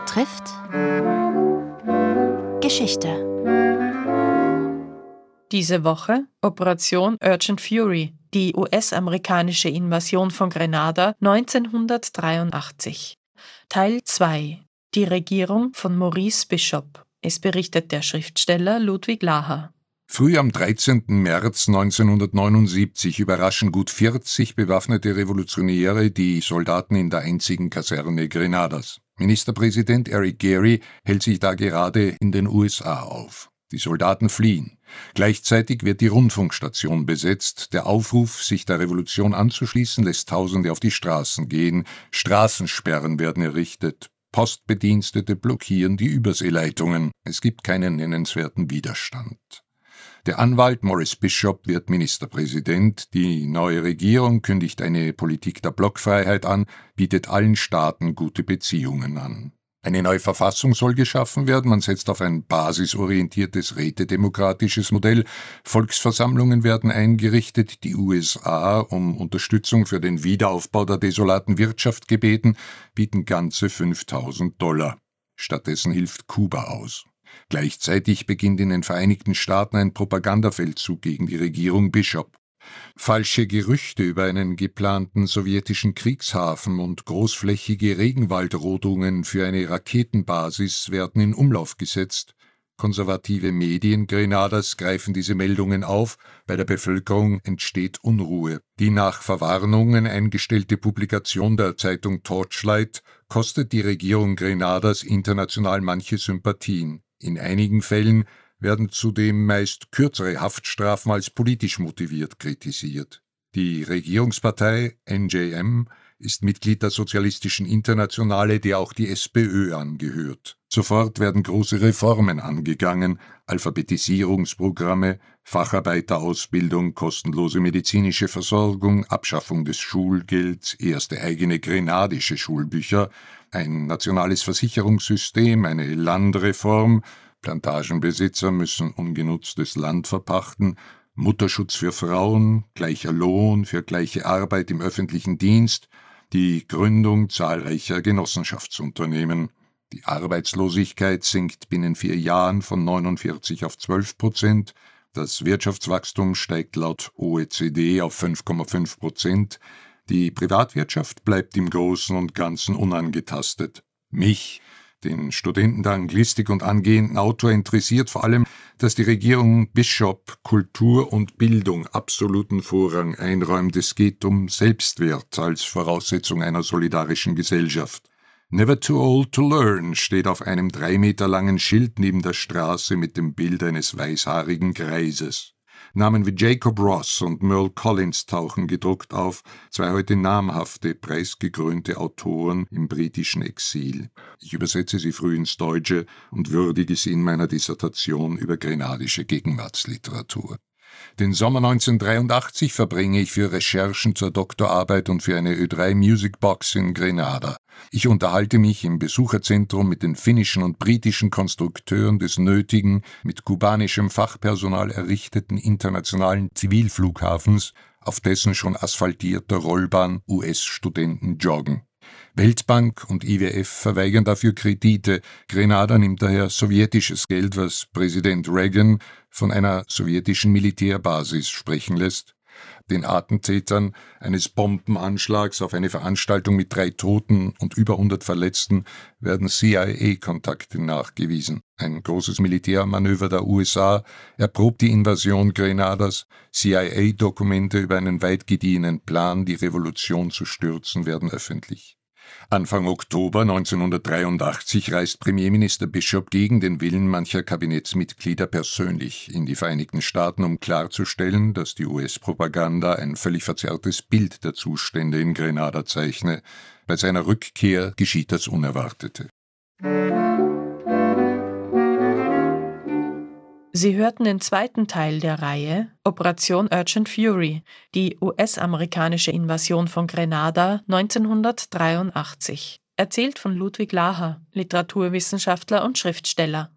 betrifft Geschichte. Diese Woche Operation Urgent Fury, die US-amerikanische Invasion von Grenada 1983. Teil 2 Die Regierung von Maurice Bishop. Es berichtet der Schriftsteller Ludwig Laher. Früh am 13. März 1979 überraschen gut 40 bewaffnete Revolutionäre die Soldaten in der einzigen Kaserne Grenadas. Ministerpräsident Eric Gary hält sich da gerade in den USA auf. Die Soldaten fliehen. Gleichzeitig wird die Rundfunkstation besetzt. Der Aufruf, sich der Revolution anzuschließen, lässt Tausende auf die Straßen gehen. Straßensperren werden errichtet. Postbedienstete blockieren die Überseeleitungen. Es gibt keinen nennenswerten Widerstand. Der Anwalt Morris Bishop wird Ministerpräsident, die neue Regierung kündigt eine Politik der Blockfreiheit an, bietet allen Staaten gute Beziehungen an. Eine neue Verfassung soll geschaffen werden, man setzt auf ein basisorientiertes rätedemokratisches Modell, Volksversammlungen werden eingerichtet, die USA um Unterstützung für den Wiederaufbau der desolaten Wirtschaft gebeten, bieten ganze 5000 Dollar. Stattdessen hilft Kuba aus. Gleichzeitig beginnt in den Vereinigten Staaten ein Propagandafeldzug gegen die Regierung Bishop. Falsche Gerüchte über einen geplanten sowjetischen Kriegshafen und großflächige Regenwaldrodungen für eine Raketenbasis werden in Umlauf gesetzt. Konservative Medien Grenadas greifen diese Meldungen auf, bei der Bevölkerung entsteht Unruhe. Die nach Verwarnungen eingestellte Publikation der Zeitung Torchlight kostet die Regierung Grenadas international manche Sympathien. In einigen Fällen werden zudem meist kürzere Haftstrafen als politisch motiviert kritisiert. Die Regierungspartei NJM ist Mitglied der Sozialistischen Internationale, der auch die SPÖ angehört. Sofort werden große Reformen angegangen, Alphabetisierungsprogramme, Facharbeiterausbildung, kostenlose medizinische Versorgung, Abschaffung des Schulgelds, erste eigene grenadische Schulbücher, ein nationales Versicherungssystem, eine Landreform, Plantagenbesitzer müssen ungenutztes Land verpachten, Mutterschutz für Frauen, gleicher Lohn für gleiche Arbeit im öffentlichen Dienst, die Gründung zahlreicher Genossenschaftsunternehmen. Die Arbeitslosigkeit sinkt binnen vier Jahren von 49 auf 12 Prozent, das Wirtschaftswachstum steigt laut OECD auf 5,5 Prozent, die Privatwirtschaft bleibt im Großen und Ganzen unangetastet. Mich, den Studenten der Anglistik und angehenden Autor, interessiert vor allem, dass die Regierung Bishop Kultur und Bildung absoluten Vorrang einräumt. Es geht um Selbstwert als Voraussetzung einer solidarischen Gesellschaft. Never too old to learn steht auf einem drei Meter langen Schild neben der Straße mit dem Bild eines weißhaarigen Greises. Namen wie Jacob Ross und Merle Collins tauchen gedruckt auf, zwei heute namhafte, preisgekrönte Autoren im britischen Exil. Ich übersetze sie früh ins Deutsche und würdige sie in meiner Dissertation über grenadische Gegenwartsliteratur. Den Sommer 1983 verbringe ich für Recherchen zur Doktorarbeit und für eine Ö3 Music Box in Grenada. Ich unterhalte mich im Besucherzentrum mit den finnischen und britischen Konstrukteuren des nötigen, mit kubanischem Fachpersonal errichteten internationalen Zivilflughafens, auf dessen schon asphaltierter Rollbahn US-Studenten joggen. Weltbank und IWF verweigern dafür Kredite. Grenada nimmt daher sowjetisches Geld, was Präsident Reagan von einer sowjetischen Militärbasis sprechen lässt. Den Attentätern eines Bombenanschlags auf eine Veranstaltung mit drei Toten und über 100 Verletzten werden CIA-Kontakte nachgewiesen. Ein großes Militärmanöver der USA erprobt die Invasion Grenadas. CIA-Dokumente über einen weit gediehenen Plan, die Revolution zu stürzen, werden öffentlich. Anfang Oktober 1983 reist Premierminister Bishop gegen den Willen mancher Kabinettsmitglieder persönlich in die Vereinigten Staaten, um klarzustellen, dass die US-Propaganda ein völlig verzerrtes Bild der Zustände in Grenada zeichne. Bei seiner Rückkehr geschieht das Unerwartete. Sie hörten den zweiten Teil der Reihe Operation Urgent Fury, die US-amerikanische Invasion von Grenada 1983, erzählt von Ludwig Laher, Literaturwissenschaftler und Schriftsteller.